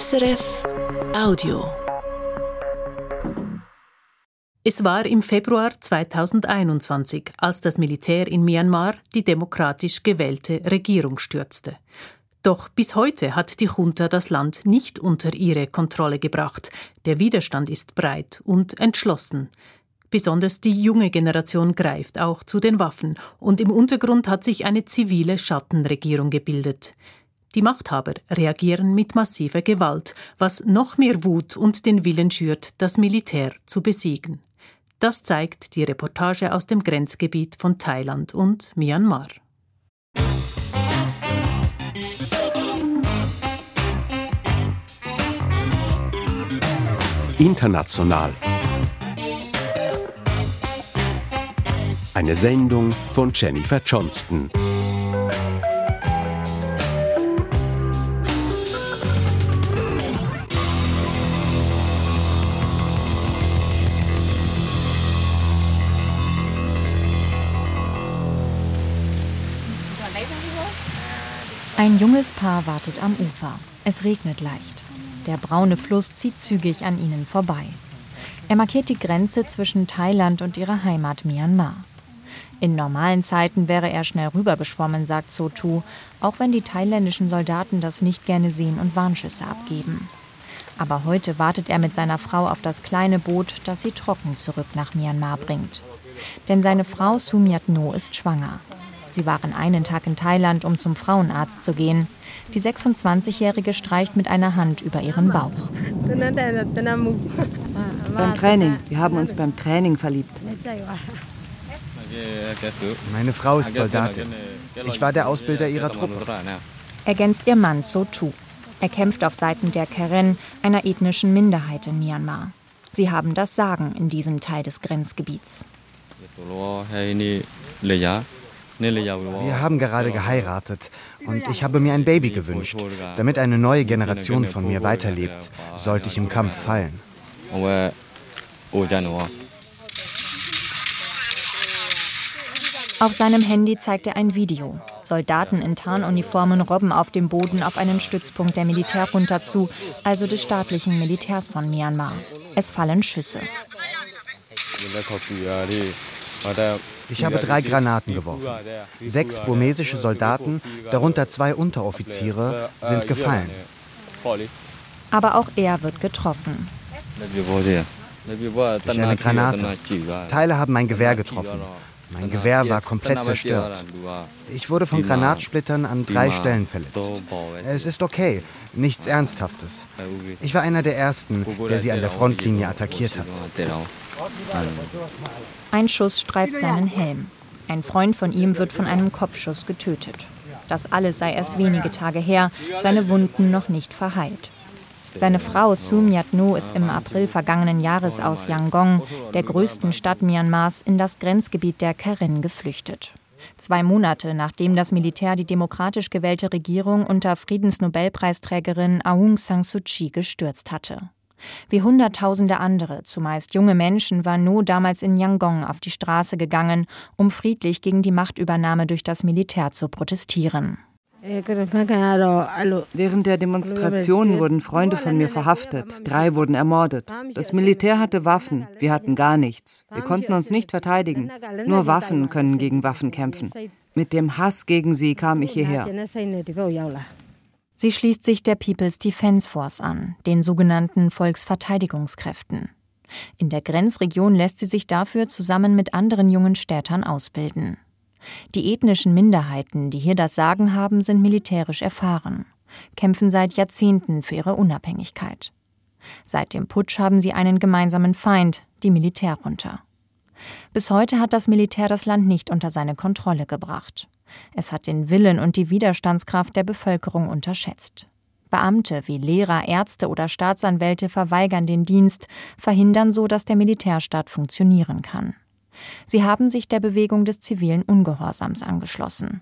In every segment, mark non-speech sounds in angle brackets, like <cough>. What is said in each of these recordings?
SRF Audio. Es war im Februar 2021, als das Militär in Myanmar die demokratisch gewählte Regierung stürzte. Doch bis heute hat die Junta das Land nicht unter ihre Kontrolle gebracht. Der Widerstand ist breit und entschlossen. Besonders die junge Generation greift auch zu den Waffen, und im Untergrund hat sich eine zivile Schattenregierung gebildet. Die Machthaber reagieren mit massiver Gewalt, was noch mehr Wut und den Willen schürt, das Militär zu besiegen. Das zeigt die Reportage aus dem Grenzgebiet von Thailand und Myanmar. International. Eine Sendung von Jennifer Johnston. Ein junges Paar wartet am Ufer. Es regnet leicht. Der braune Fluss zieht zügig an ihnen vorbei. Er markiert die Grenze zwischen Thailand und ihrer Heimat Myanmar. In normalen Zeiten wäre er schnell rübergeschwommen, sagt Sotu, auch wenn die thailändischen Soldaten das nicht gerne sehen und Warnschüsse abgeben. Aber heute wartet er mit seiner Frau auf das kleine Boot, das sie trocken zurück nach Myanmar bringt. Denn seine Frau Sumiat No ist schwanger. Sie waren einen Tag in Thailand, um zum Frauenarzt zu gehen. Die 26-Jährige streicht mit einer Hand über ihren Bauch. Beim Training. Wir haben uns beim Training verliebt. Meine Frau ist Soldatin. Ich war der Ausbilder ihrer Truppe. Ergänzt ihr Mann Sotu. Er kämpft auf Seiten der Karen, einer ethnischen Minderheit in Myanmar. Sie haben das Sagen in diesem Teil des Grenzgebiets. Wir haben gerade geheiratet und ich habe mir ein Baby gewünscht, damit eine neue Generation von mir weiterlebt, sollte ich im Kampf fallen. Auf seinem Handy zeigt er ein Video. Soldaten in Tarnuniformen robben auf dem Boden auf einen Stützpunkt der Militärjunta zu, also des staatlichen Militärs von Myanmar. Es fallen Schüsse. Ich habe drei Granaten geworfen. Sechs burmesische Soldaten, darunter zwei Unteroffiziere, sind gefallen. Aber auch er wird getroffen. Durch eine Granate. Teile haben mein Gewehr getroffen. Mein Gewehr war komplett zerstört. Ich wurde von Granatsplittern an drei Stellen verletzt. Es ist okay, nichts Ernsthaftes. Ich war einer der Ersten, der sie an der Frontlinie attackiert hat. Ein Schuss streift seinen Helm. Ein Freund von ihm wird von einem Kopfschuss getötet. Das alles sei erst wenige Tage her, seine Wunden noch nicht verheilt. Seine Frau Sumiat No ist im April vergangenen Jahres aus Yangon, der größten Stadt Myanmars, in das Grenzgebiet der Karen geflüchtet. Zwei Monate nachdem das Militär die demokratisch gewählte Regierung unter Friedensnobelpreisträgerin Aung San Suu Kyi gestürzt hatte. Wie Hunderttausende andere, zumeist junge Menschen, war No damals in Yangon auf die Straße gegangen, um friedlich gegen die Machtübernahme durch das Militär zu protestieren. Während der Demonstration wurden Freunde von mir verhaftet. Drei wurden ermordet. Das Militär hatte Waffen. Wir hatten gar nichts. Wir konnten uns nicht verteidigen. Nur Waffen können gegen Waffen kämpfen. Mit dem Hass gegen sie kam ich hierher. Sie schließt sich der People's Defense Force an, den sogenannten Volksverteidigungskräften. In der Grenzregion lässt sie sich dafür zusammen mit anderen jungen Städtern ausbilden. Die ethnischen Minderheiten, die hier das Sagen haben, sind militärisch erfahren, kämpfen seit Jahrzehnten für ihre Unabhängigkeit. Seit dem Putsch haben sie einen gemeinsamen Feind, die Militärjunta. Bis heute hat das Militär das Land nicht unter seine Kontrolle gebracht. Es hat den Willen und die Widerstandskraft der Bevölkerung unterschätzt. Beamte wie Lehrer, Ärzte oder Staatsanwälte verweigern den Dienst, verhindern so, dass der Militärstaat funktionieren kann. Sie haben sich der Bewegung des zivilen Ungehorsams angeschlossen.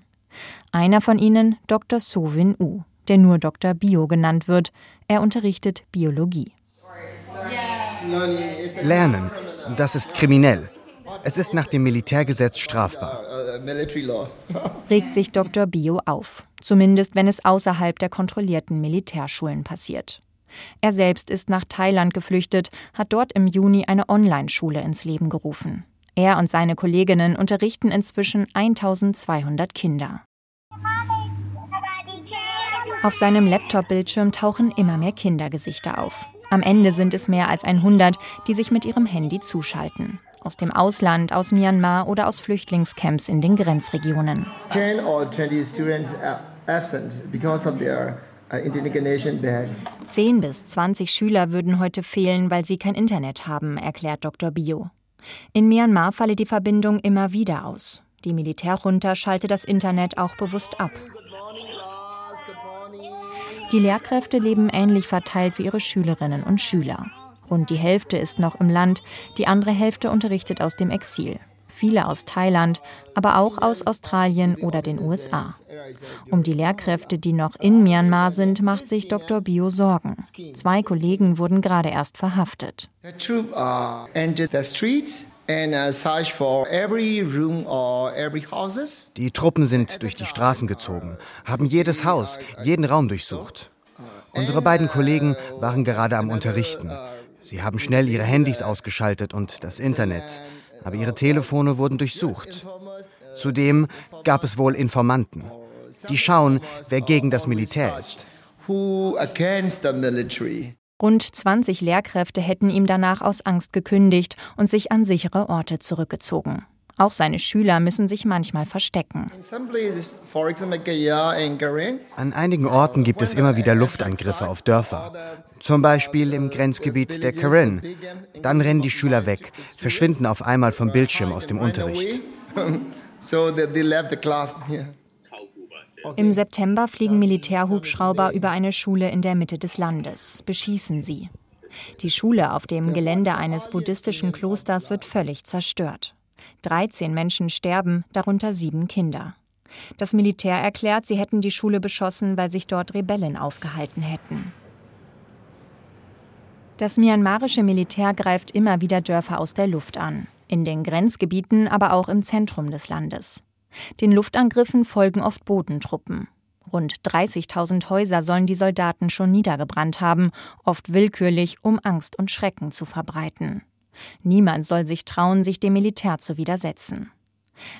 Einer von ihnen, Dr. Sovin U, der nur Dr. Bio genannt wird. Er unterrichtet Biologie. Lernen, das ist kriminell. Es ist nach dem Militärgesetz strafbar. Regt sich Dr. Bio auf, zumindest wenn es außerhalb der kontrollierten Militärschulen passiert. Er selbst ist nach Thailand geflüchtet, hat dort im Juni eine Online-Schule ins Leben gerufen. Er und seine Kolleginnen unterrichten inzwischen 1200 Kinder. Auf seinem Laptop-Bildschirm tauchen immer mehr Kindergesichter auf. Am Ende sind es mehr als 100, die sich mit ihrem Handy zuschalten. Aus dem Ausland, aus Myanmar oder aus Flüchtlingscamps in den Grenzregionen. 10 or 20 students are absent because of their uh, Zehn bis 20 Schüler würden heute fehlen, weil sie kein Internet haben, erklärt Dr. Bio. In Myanmar falle die Verbindung immer wieder aus. Die Militärjunta schalte das Internet auch bewusst ab. Die Lehrkräfte leben ähnlich verteilt wie ihre Schülerinnen und Schüler. Rund die Hälfte ist noch im Land, die andere Hälfte unterrichtet aus dem Exil. Viele aus Thailand, aber auch aus Australien oder den USA. Um die Lehrkräfte, die noch in Myanmar sind, macht sich Dr. Bio Sorgen. Zwei Kollegen wurden gerade erst verhaftet. Uh, die Truppen sind durch die Straßen gezogen, haben jedes Haus, jeden Raum durchsucht. Unsere beiden Kollegen waren gerade am Unterrichten. Sie haben schnell ihre Handys ausgeschaltet und das Internet, aber ihre Telefone wurden durchsucht. Zudem gab es wohl Informanten. Die schauen, wer gegen das Militär ist. Rund 20 Lehrkräfte hätten ihm danach aus Angst gekündigt und sich an sichere Orte zurückgezogen. Auch seine Schüler müssen sich manchmal verstecken. An einigen Orten gibt es immer wieder Luftangriffe auf Dörfer. Zum Beispiel im Grenzgebiet der Karen. Dann rennen die Schüler weg, verschwinden auf einmal vom Bildschirm aus dem Unterricht. Im September fliegen Militärhubschrauber über eine Schule in der Mitte des Landes, beschießen sie. Die Schule auf dem Gelände eines buddhistischen Klosters wird völlig zerstört. 13 Menschen sterben, darunter sieben Kinder. Das Militär erklärt, sie hätten die Schule beschossen, weil sich dort Rebellen aufgehalten hätten. Das myanmarische Militär greift immer wieder Dörfer aus der Luft an, in den Grenzgebieten, aber auch im Zentrum des Landes. Den Luftangriffen folgen oft Bodentruppen. Rund 30.000 Häuser sollen die Soldaten schon niedergebrannt haben, oft willkürlich, um Angst und Schrecken zu verbreiten. Niemand soll sich trauen, sich dem Militär zu widersetzen.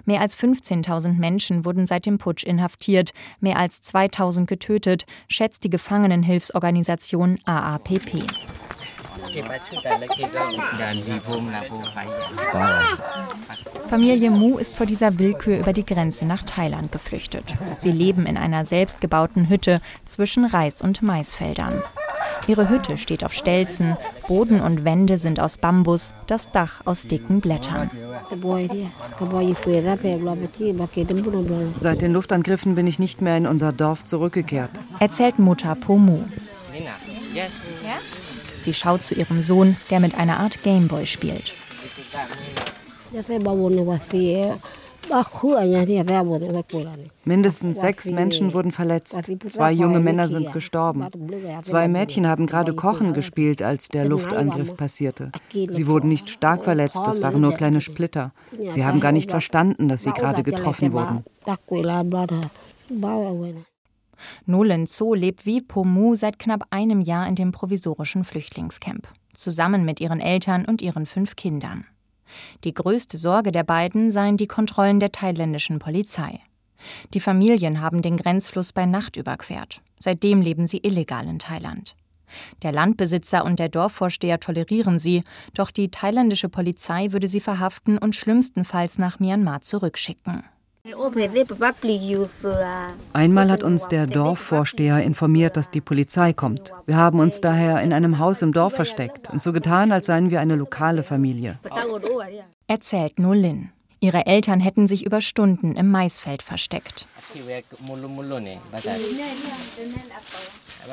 Mehr als 15.000 Menschen wurden seit dem Putsch inhaftiert, mehr als 2.000 getötet, schätzt die Gefangenenhilfsorganisation AAPP. Familie Mu ist vor dieser Willkür über die Grenze nach Thailand geflüchtet. Sie leben in einer selbstgebauten Hütte zwischen Reis- und Maisfeldern. Ihre Hütte steht auf Stelzen, Boden und Wände sind aus Bambus, das Dach aus dicken Blättern. Seit den Luftangriffen bin ich nicht mehr in unser Dorf zurückgekehrt. Erzählt Mutter Pomu. Sie schaut zu ihrem Sohn, der mit einer Art Gameboy spielt. Mindestens sechs Menschen wurden verletzt. Zwei junge Männer sind gestorben. Zwei Mädchen haben gerade Kochen gespielt, als der Luftangriff passierte. Sie wurden nicht stark verletzt, es waren nur kleine Splitter. Sie haben gar nicht verstanden, dass sie gerade getroffen wurden. Nolan Zo lebt wie Pomu seit knapp einem Jahr in dem provisorischen Flüchtlingscamp, zusammen mit ihren Eltern und ihren fünf Kindern. Die größte Sorge der beiden seien die Kontrollen der thailändischen Polizei. Die Familien haben den Grenzfluss bei Nacht überquert. Seitdem leben sie illegal in Thailand. Der Landbesitzer und der Dorfvorsteher tolerieren sie, doch die thailändische Polizei würde sie verhaften und schlimmstenfalls nach Myanmar zurückschicken. Einmal hat uns der Dorfvorsteher informiert, dass die Polizei kommt. Wir haben uns daher in einem Haus im Dorf versteckt und so getan, als seien wir eine lokale Familie. Erzählt Nolin. Ihre Eltern hätten sich über Stunden im Maisfeld versteckt.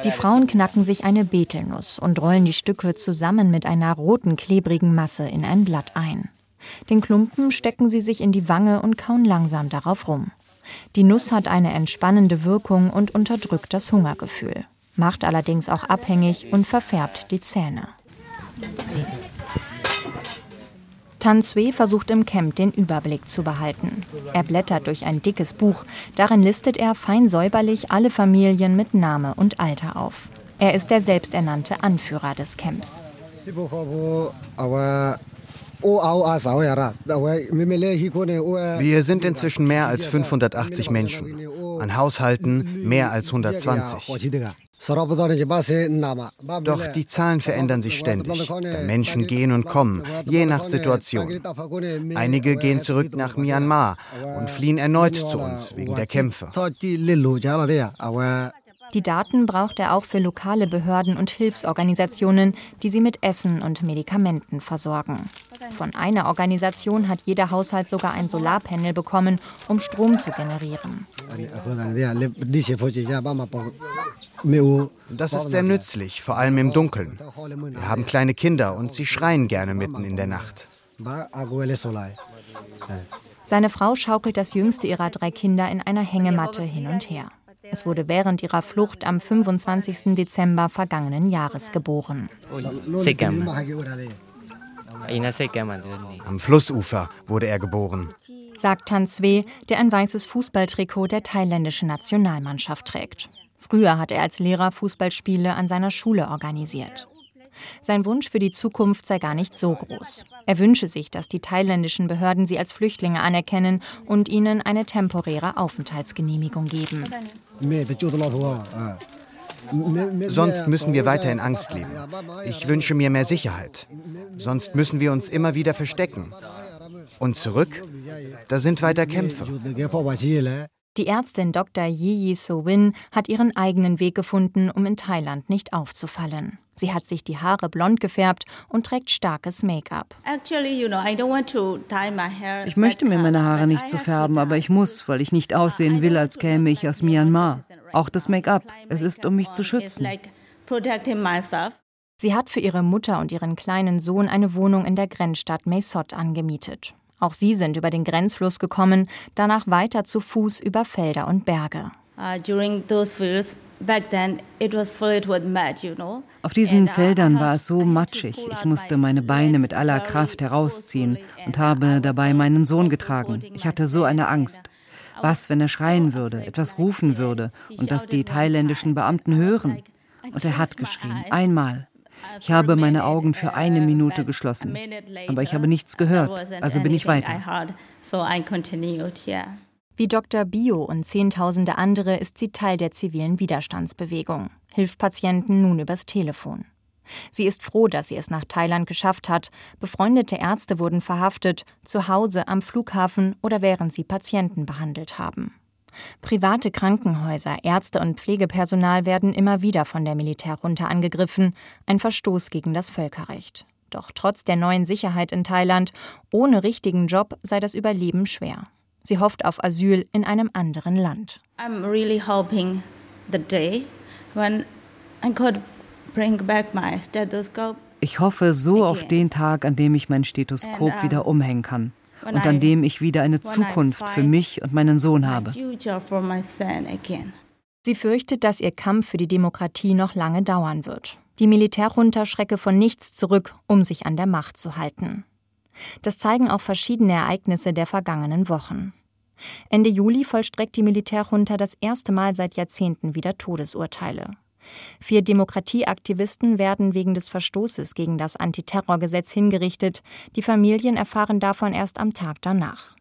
Die Frauen knacken sich eine Betelnuss und rollen die Stücke zusammen mit einer roten, klebrigen Masse in ein Blatt ein. Den Klumpen stecken sie sich in die Wange und kauen langsam darauf rum. Die Nuss hat eine entspannende Wirkung und unterdrückt das Hungergefühl, macht allerdings auch abhängig und verfärbt die Zähne. Tan Sui versucht im Camp den Überblick zu behalten. Er blättert durch ein dickes Buch. Darin listet er fein säuberlich alle Familien mit Name und Alter auf. Er ist der selbsternannte Anführer des Camps. Wir sind inzwischen mehr als 580 Menschen. An Haushalten mehr als 120. Doch die Zahlen verändern sich ständig. Denn Menschen gehen und kommen, je nach Situation. Einige gehen zurück nach Myanmar und fliehen erneut zu uns wegen der Kämpfe. Die Daten braucht er auch für lokale Behörden und Hilfsorganisationen, die sie mit Essen und Medikamenten versorgen. Von einer Organisation hat jeder Haushalt sogar ein Solarpanel bekommen, um Strom zu generieren. Das ist sehr nützlich, vor allem im Dunkeln. Wir haben kleine Kinder und sie schreien gerne mitten in der Nacht. Seine Frau schaukelt das jüngste ihrer drei Kinder in einer Hängematte hin und her. Es wurde während ihrer Flucht am 25. Dezember vergangenen Jahres geboren. Am Flussufer wurde er geboren, sagt Tan Swe, der ein weißes Fußballtrikot der thailändischen Nationalmannschaft trägt. Früher hat er als Lehrer Fußballspiele an seiner Schule organisiert. Sein Wunsch für die Zukunft sei gar nicht so groß. Er wünsche sich, dass die thailändischen Behörden sie als Flüchtlinge anerkennen und ihnen eine temporäre Aufenthaltsgenehmigung geben. Sonst müssen wir weiter in Angst leben. Ich wünsche mir mehr Sicherheit. Sonst müssen wir uns immer wieder verstecken. Und zurück, da sind weiter Kämpfe. Die Ärztin Dr. Yi So-win hat ihren eigenen Weg gefunden, um in Thailand nicht aufzufallen. Sie hat sich die Haare blond gefärbt und trägt starkes Make-up. Ich möchte mir meine Haare nicht so färben, aber ich muss, weil ich nicht aussehen will, als käme ich aus Myanmar. Auch das Make-up, es ist, um mich zu schützen. Sie hat für ihre Mutter und ihren kleinen Sohn eine Wohnung in der Grenzstadt Mesot angemietet. Auch sie sind über den Grenzfluss gekommen, danach weiter zu Fuß über Felder und Berge. Uh, auf diesen Feldern war es so matschig. Ich musste meine Beine mit aller Kraft herausziehen und habe dabei meinen Sohn getragen. Ich hatte so eine Angst. Was, wenn er schreien würde, etwas rufen würde und das die thailändischen Beamten hören? Und er hat geschrien, einmal. Ich habe meine Augen für eine Minute geschlossen, aber ich habe nichts gehört, also bin ich weiter. Wie Dr. Bio und Zehntausende andere ist sie Teil der zivilen Widerstandsbewegung, hilft Patienten nun übers Telefon. Sie ist froh, dass sie es nach Thailand geschafft hat. Befreundete Ärzte wurden verhaftet, zu Hause, am Flughafen oder während sie Patienten behandelt haben. Private Krankenhäuser, Ärzte und Pflegepersonal werden immer wieder von der Militärjunta angegriffen, ein Verstoß gegen das Völkerrecht. Doch trotz der neuen Sicherheit in Thailand, ohne richtigen Job sei das Überleben schwer. Sie hofft auf Asyl in einem anderen Land. I'm really hoping the day when I could bring back my stethoscope. Ich hoffe so auf den Tag, an dem ich mein Stethoskop wieder umhängen kann und an dem ich wieder eine Zukunft für mich und meinen Sohn habe. Sie fürchtet, dass ihr Kampf für die Demokratie noch lange dauern wird. Die Militärjunta schrecke von nichts zurück, um sich an der Macht zu halten. Das zeigen auch verschiedene Ereignisse der vergangenen Wochen. Ende Juli vollstreckt die Militärjunta das erste Mal seit Jahrzehnten wieder Todesurteile. Vier Demokratieaktivisten werden wegen des Verstoßes gegen das Antiterrorgesetz hingerichtet. Die Familien erfahren davon erst am Tag danach.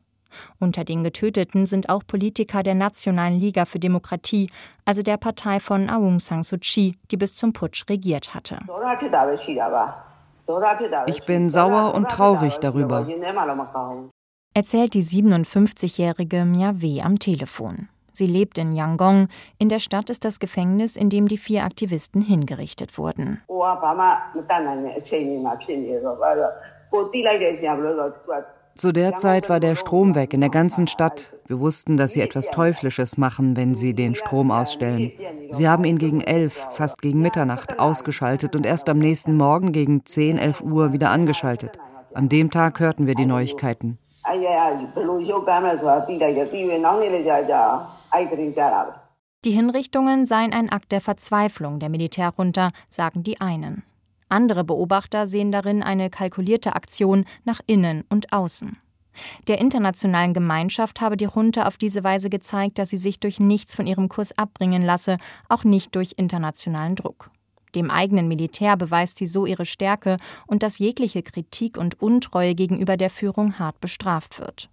Unter den Getöteten sind auch Politiker der Nationalen Liga für Demokratie, also der Partei von Aung San Suu Kyi, die bis zum Putsch regiert hatte. Ich bin sauer und traurig darüber, erzählt die 57-jährige Mia am Telefon. Sie lebt in Yangon. In der Stadt ist das Gefängnis, in dem die vier Aktivisten hingerichtet wurden. Zu der Zeit war der Strom weg in der ganzen Stadt. Wir wussten, dass sie etwas Teuflisches machen, wenn sie den Strom ausstellen. Sie haben ihn gegen elf, fast gegen Mitternacht, ausgeschaltet und erst am nächsten Morgen gegen 10, 11 Uhr wieder angeschaltet. An dem Tag hörten wir die Neuigkeiten. Die Hinrichtungen seien ein Akt der Verzweiflung der Militärjunta, sagen die einen. Andere Beobachter sehen darin eine kalkulierte Aktion nach innen und außen. Der internationalen Gemeinschaft habe die Junta auf diese Weise gezeigt, dass sie sich durch nichts von ihrem Kurs abbringen lasse, auch nicht durch internationalen Druck. Dem eigenen Militär beweist sie so ihre Stärke und dass jegliche Kritik und Untreue gegenüber der Führung hart bestraft wird.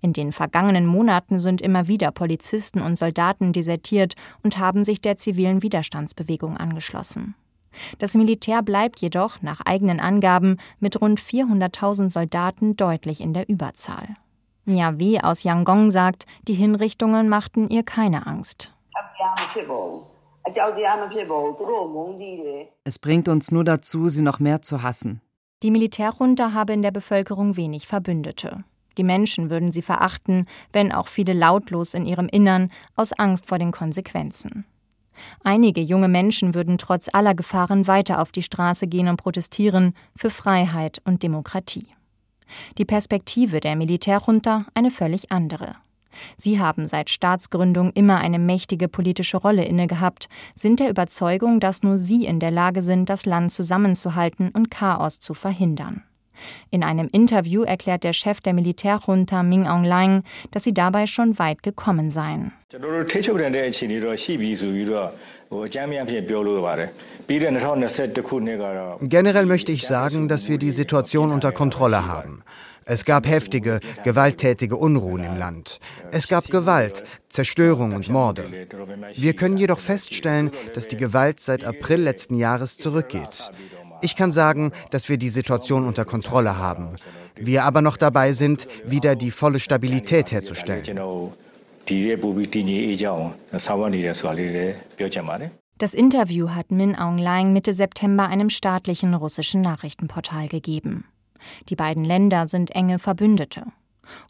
In den vergangenen Monaten sind immer wieder Polizisten und Soldaten desertiert und haben sich der zivilen Widerstandsbewegung angeschlossen. Das Militär bleibt jedoch nach eigenen Angaben mit rund 400.000 Soldaten deutlich in der Überzahl. Wee aus Yangon sagt, die Hinrichtungen machten ihr keine Angst. Es bringt uns nur dazu, sie noch mehr zu hassen. Die Militärjunta habe in der Bevölkerung wenig Verbündete. Die Menschen würden sie verachten, wenn auch viele lautlos in ihrem Innern, aus Angst vor den Konsequenzen. Einige junge Menschen würden trotz aller Gefahren weiter auf die Straße gehen und protestieren für Freiheit und Demokratie. Die Perspektive der Militärjunta eine völlig andere. Sie haben seit Staatsgründung immer eine mächtige politische Rolle innegehabt, sind der Überzeugung, dass nur sie in der Lage sind, das Land zusammenzuhalten und Chaos zu verhindern. In einem Interview erklärt der Chef der Militärjunta Min Aung Hlaing, dass sie dabei schon weit gekommen seien. Generell möchte ich sagen, dass wir die Situation unter Kontrolle haben. Es gab heftige, gewalttätige Unruhen im Land. Es gab Gewalt, Zerstörung und Morde. Wir können jedoch feststellen, dass die Gewalt seit April letzten Jahres zurückgeht. Ich kann sagen, dass wir die Situation unter Kontrolle haben. Wir aber noch dabei sind, wieder die volle Stabilität herzustellen. Das Interview hat Min Aung Hlaing Mitte September einem staatlichen russischen Nachrichtenportal gegeben. Die beiden Länder sind enge Verbündete.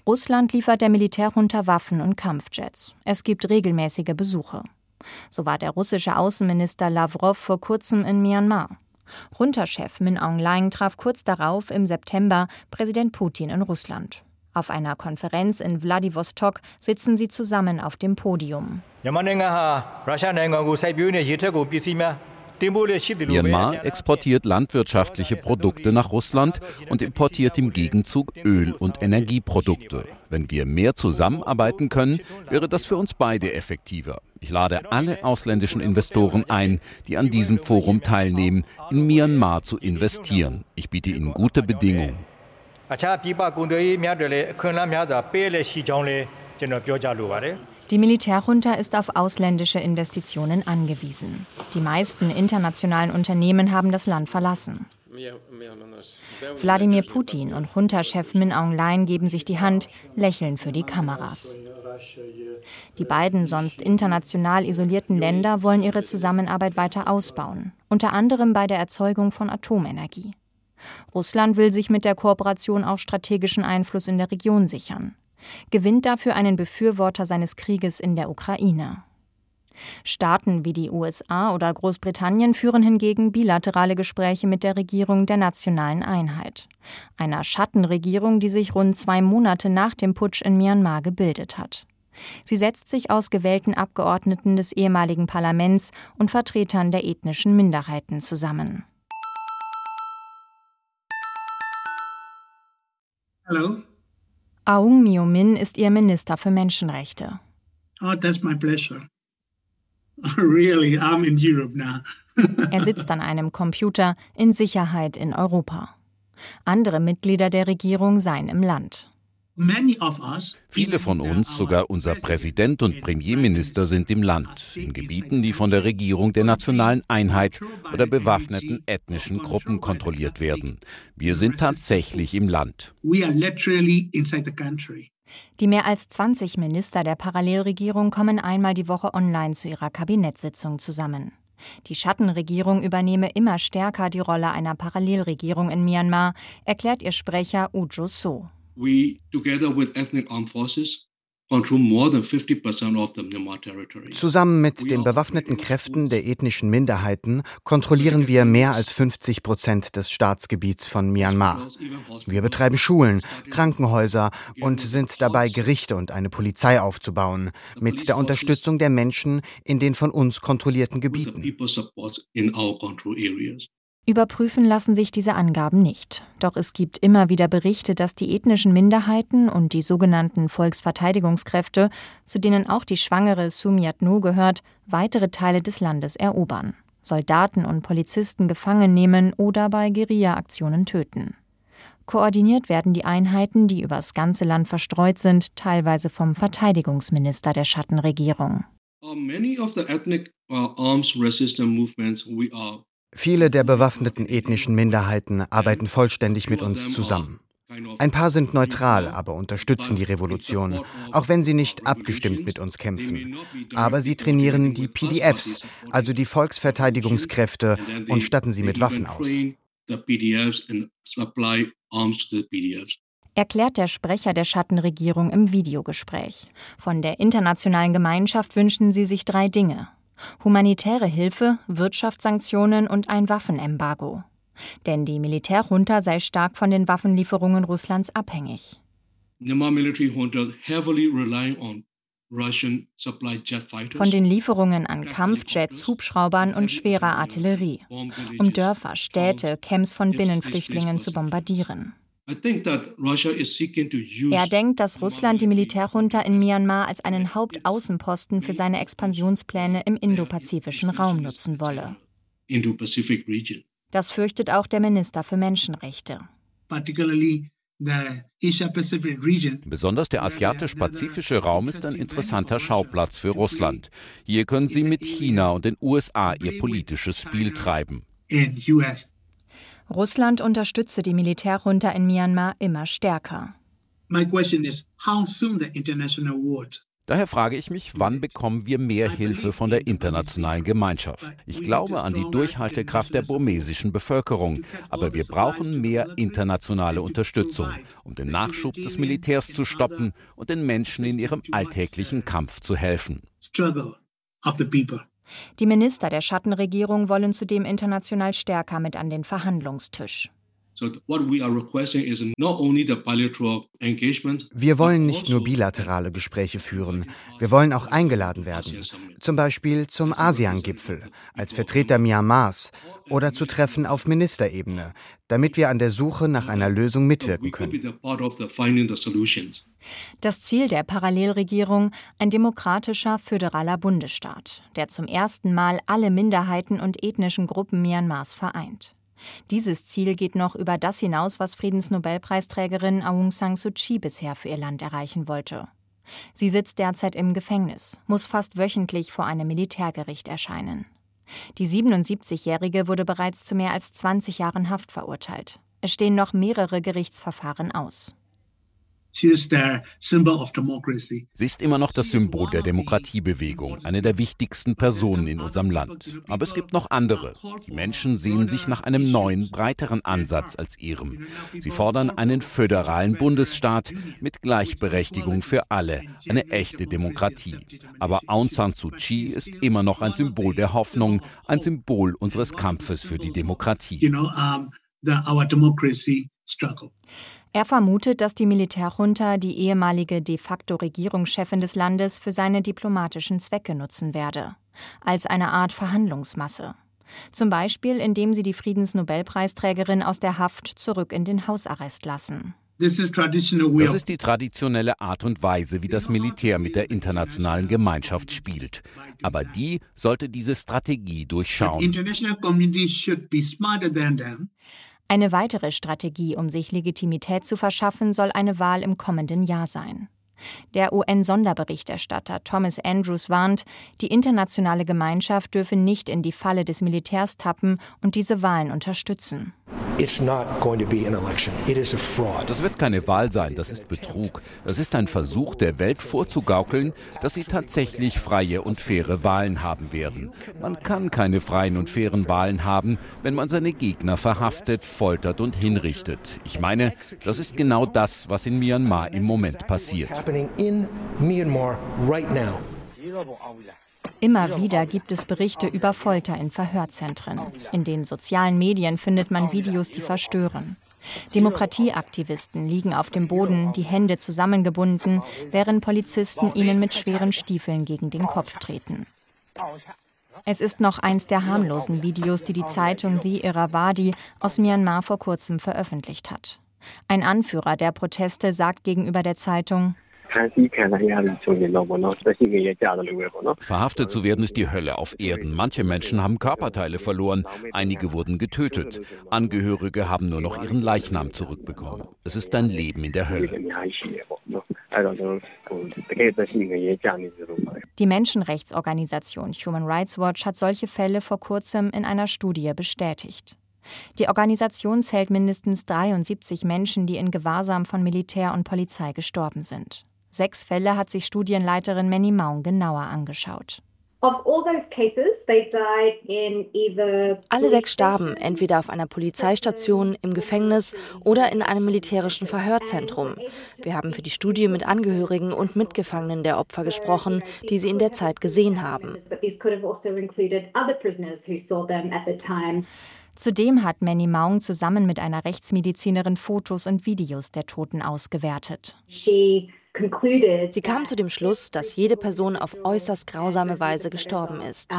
Russland liefert der Militärjunta Waffen und Kampfjets. Es gibt regelmäßige Besuche. So war der russische Außenminister Lavrov vor kurzem in Myanmar. Runterchef Min Aung Hlaing traf kurz darauf im September Präsident Putin in Russland. Auf einer Konferenz in Wladiwostok sitzen sie zusammen auf dem Podium. Myanmar exportiert landwirtschaftliche Produkte nach Russland und importiert im Gegenzug Öl- und Energieprodukte. Wenn wir mehr zusammenarbeiten können, wäre das für uns beide effektiver. Ich lade alle ausländischen Investoren ein, die an diesem Forum teilnehmen, in Myanmar zu investieren. Ich biete ihnen gute Bedingungen. Die Militärjunta ist auf ausländische Investitionen angewiesen. Die meisten internationalen Unternehmen haben das Land verlassen. Wladimir Putin und Junta-Chef Min Aung Hlaing geben sich die Hand, lächeln für die Kameras. Die beiden sonst international isolierten Länder wollen ihre Zusammenarbeit weiter ausbauen, unter anderem bei der Erzeugung von Atomenergie. Russland will sich mit der Kooperation auch strategischen Einfluss in der Region sichern gewinnt dafür einen Befürworter seines Krieges in der Ukraine. Staaten wie die USA oder Großbritannien führen hingegen bilaterale Gespräche mit der Regierung der nationalen Einheit, einer Schattenregierung, die sich rund zwei Monate nach dem Putsch in Myanmar gebildet hat. Sie setzt sich aus gewählten Abgeordneten des ehemaligen Parlaments und Vertretern der ethnischen Minderheiten zusammen. Hallo, Aung Myo Min ist ihr Minister für Menschenrechte. Oh, that's my pleasure. <laughs> Really, I'm in Europe now. <laughs> er sitzt an einem Computer in Sicherheit in Europa. Andere Mitglieder der Regierung seien im Land. Viele von uns, sogar unser Präsident und Premierminister, sind im Land, in Gebieten, die von der Regierung der nationalen Einheit oder bewaffneten ethnischen Gruppen kontrolliert werden. Wir sind tatsächlich im Land. Die mehr als 20 Minister der Parallelregierung kommen einmal die Woche online zu ihrer Kabinettssitzung zusammen. Die Schattenregierung übernehme immer stärker die Rolle einer Parallelregierung in Myanmar, erklärt ihr Sprecher Ujo So we, together with ethnic armed forces, Zusammen mit den bewaffneten Kräften der ethnischen Minderheiten kontrollieren wir mehr als 50 Prozent des Staatsgebiets von Myanmar. Wir betreiben Schulen, Krankenhäuser und sind dabei, Gerichte und eine Polizei aufzubauen, mit der Unterstützung der Menschen in den von uns kontrollierten Gebieten. Überprüfen lassen sich diese Angaben nicht. Doch es gibt immer wieder Berichte, dass die ethnischen Minderheiten und die sogenannten Volksverteidigungskräfte, zu denen auch die schwangere Sumiat Nu gehört, weitere Teile des Landes erobern. Soldaten und Polizisten gefangen nehmen oder bei Guerilla-Aktionen töten. Koordiniert werden die Einheiten, die übers ganze Land verstreut sind, teilweise vom Verteidigungsminister der Schattenregierung. Uh, uh, Viele der bewaffneten ethnischen Minderheiten arbeiten vollständig mit uns zusammen. Ein paar sind neutral, aber unterstützen die Revolution, auch wenn sie nicht abgestimmt mit uns kämpfen. Aber sie trainieren die PDFs, also die Volksverteidigungskräfte, und statten sie mit Waffen aus. Erklärt der Sprecher der Schattenregierung im Videogespräch. Von der internationalen Gemeinschaft wünschen sie sich drei Dinge. Humanitäre Hilfe, Wirtschaftssanktionen und ein Waffenembargo. Denn die Militärjunta sei stark von den Waffenlieferungen Russlands abhängig. Von den Lieferungen an Kampfjets, Hubschraubern und schwerer Artillerie, um Dörfer, Städte, Camps von Binnenflüchtlingen zu bombardieren. Er denkt, dass Russland die Militärjunta in Myanmar als einen Hauptaußenposten für seine Expansionspläne im indopazifischen Raum nutzen wolle. Das fürchtet auch der Minister für Menschenrechte. Besonders der asiatisch-pazifische Raum ist ein interessanter Schauplatz für Russland. Hier können sie mit China und den USA ihr politisches Spiel treiben. Russland unterstütze die Militärjunta in Myanmar immer stärker. My question is how soon the international world Daher frage ich mich, wann bekommen wir mehr Hilfe von der internationalen Gemeinschaft? Ich glaube an die Durchhaltekraft der burmesischen Bevölkerung, aber wir brauchen mehr internationale Unterstützung, um den Nachschub des Militärs zu stoppen und den Menschen in ihrem alltäglichen Kampf zu helfen. Die Minister der Schattenregierung wollen zudem international stärker mit an den Verhandlungstisch. Wir wollen nicht nur bilaterale Gespräche führen, wir wollen auch eingeladen werden. Zum Beispiel zum ASEAN-Gipfel, als Vertreter Myanmars oder zu Treffen auf Ministerebene, damit wir an der Suche nach einer Lösung mitwirken können. Das Ziel der Parallelregierung ein demokratischer föderaler Bundesstaat, der zum ersten Mal alle Minderheiten und ethnischen Gruppen Myanmars vereint. Dieses Ziel geht noch über das hinaus, was Friedensnobelpreisträgerin Aung San Suu Kyi bisher für ihr Land erreichen wollte. Sie sitzt derzeit im Gefängnis, muss fast wöchentlich vor einem Militärgericht erscheinen. Die 77-Jährige wurde bereits zu mehr als 20 Jahren Haft verurteilt. Es stehen noch mehrere Gerichtsverfahren aus. Sie ist immer noch das Symbol der Demokratiebewegung, eine der wichtigsten Personen in unserem Land. Aber es gibt noch andere. Die Menschen sehen sich nach einem neuen, breiteren Ansatz als ihrem. Sie fordern einen föderalen Bundesstaat mit Gleichberechtigung für alle, eine echte Demokratie. Aber Aung San Suu Kyi ist immer noch ein Symbol der Hoffnung, ein Symbol unseres Kampfes für die Demokratie. Er vermutet, dass die Militärjunta die ehemalige de facto Regierungschefin des Landes für seine diplomatischen Zwecke nutzen werde, als eine Art Verhandlungsmasse. Zum Beispiel, indem sie die Friedensnobelpreisträgerin aus der Haft zurück in den Hausarrest lassen. Das ist die traditionelle Art und Weise, wie das Militär mit der internationalen Gemeinschaft spielt. Aber die sollte diese Strategie durchschauen. Eine weitere Strategie, um sich Legitimität zu verschaffen, soll eine Wahl im kommenden Jahr sein. Der UN-Sonderberichterstatter Thomas Andrews warnt, die internationale Gemeinschaft dürfe nicht in die Falle des Militärs tappen und diese Wahlen unterstützen. Das wird keine Wahl sein, das ist Betrug. Das ist ein Versuch der Welt vorzugaukeln, dass sie tatsächlich freie und faire Wahlen haben werden. Man kann keine freien und fairen Wahlen haben, wenn man seine Gegner verhaftet, foltert und hinrichtet. Ich meine, das ist genau das, was in Myanmar im Moment passiert. Immer wieder gibt es Berichte über Folter in Verhörzentren. In den sozialen Medien findet man Videos, die verstören. Demokratieaktivisten liegen auf dem Boden, die Hände zusammengebunden, während Polizisten ihnen mit schweren Stiefeln gegen den Kopf treten. Es ist noch eins der harmlosen Videos, die die Zeitung The Irrawaddy aus Myanmar vor kurzem veröffentlicht hat. Ein Anführer der Proteste sagt gegenüber der Zeitung, Verhaftet zu werden ist die Hölle auf Erden. Manche Menschen haben Körperteile verloren, einige wurden getötet. Angehörige haben nur noch ihren Leichnam zurückbekommen. Es ist ein Leben in der Hölle. Die Menschenrechtsorganisation Human Rights Watch hat solche Fälle vor kurzem in einer Studie bestätigt. Die Organisation zählt mindestens 73 Menschen, die in Gewahrsam von Militär und Polizei gestorben sind. Sechs Fälle hat sich Studienleiterin Manny Maung genauer angeschaut. Alle sechs starben entweder auf einer Polizeistation, im Gefängnis oder in einem militärischen Verhörzentrum. Wir haben für die Studie mit Angehörigen und Mitgefangenen der Opfer gesprochen, die sie in der Zeit gesehen haben. Zudem hat Manny Maung zusammen mit einer Rechtsmedizinerin Fotos und Videos der Toten ausgewertet. Sie kam zu dem Schluss, dass jede Person auf äußerst grausame Weise gestorben ist.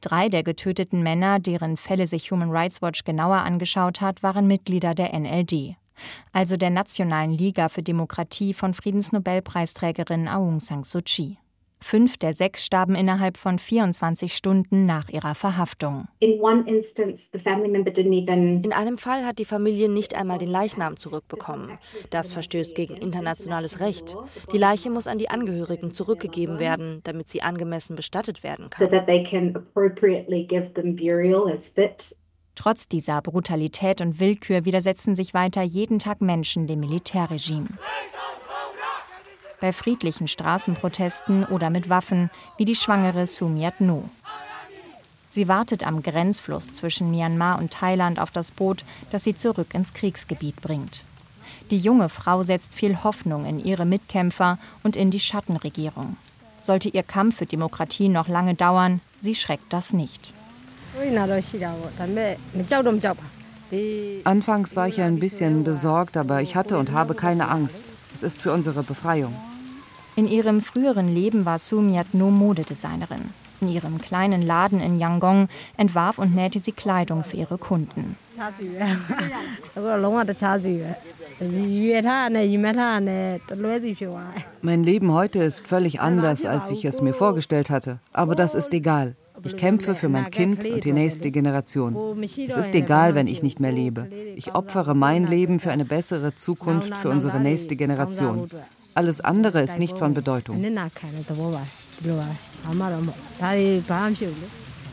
Drei der getöteten Männer, deren Fälle sich Human Rights Watch genauer angeschaut hat, waren Mitglieder der NLD, also der Nationalen Liga für Demokratie von Friedensnobelpreisträgerin Aung San Suu Kyi. Fünf der sechs starben innerhalb von 24 Stunden nach ihrer Verhaftung. In einem Fall hat die Familie nicht einmal den Leichnam zurückbekommen. Das verstößt gegen internationales Recht. Die Leiche muss an die Angehörigen zurückgegeben werden, damit sie angemessen bestattet werden kann. Trotz dieser Brutalität und Willkür widersetzen sich weiter jeden Tag Menschen dem Militärregime bei friedlichen Straßenprotesten oder mit Waffen, wie die schwangere Sumiat No. Sie wartet am Grenzfluss zwischen Myanmar und Thailand auf das Boot, das sie zurück ins Kriegsgebiet bringt. Die junge Frau setzt viel Hoffnung in ihre Mitkämpfer und in die Schattenregierung. Sollte ihr Kampf für Demokratie noch lange dauern, sie schreckt das nicht. Anfangs war ich ein bisschen besorgt, aber ich hatte und habe keine Angst. Es ist für unsere Befreiung. In ihrem früheren Leben war Sumiat nur Modedesignerin. In ihrem kleinen Laden in Yangon entwarf und nähte sie Kleidung für ihre Kunden. Mein Leben heute ist völlig anders, als ich es mir vorgestellt hatte. Aber das ist egal. Ich kämpfe für mein Kind und die nächste Generation. Es ist egal, wenn ich nicht mehr lebe. Ich opfere mein Leben für eine bessere Zukunft für unsere nächste Generation. Alles andere ist nicht von Bedeutung.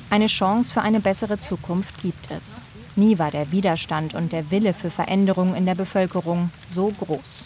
Eine Chance für eine bessere Zukunft gibt es. Nie war der Widerstand und der Wille für Veränderung in der Bevölkerung so groß.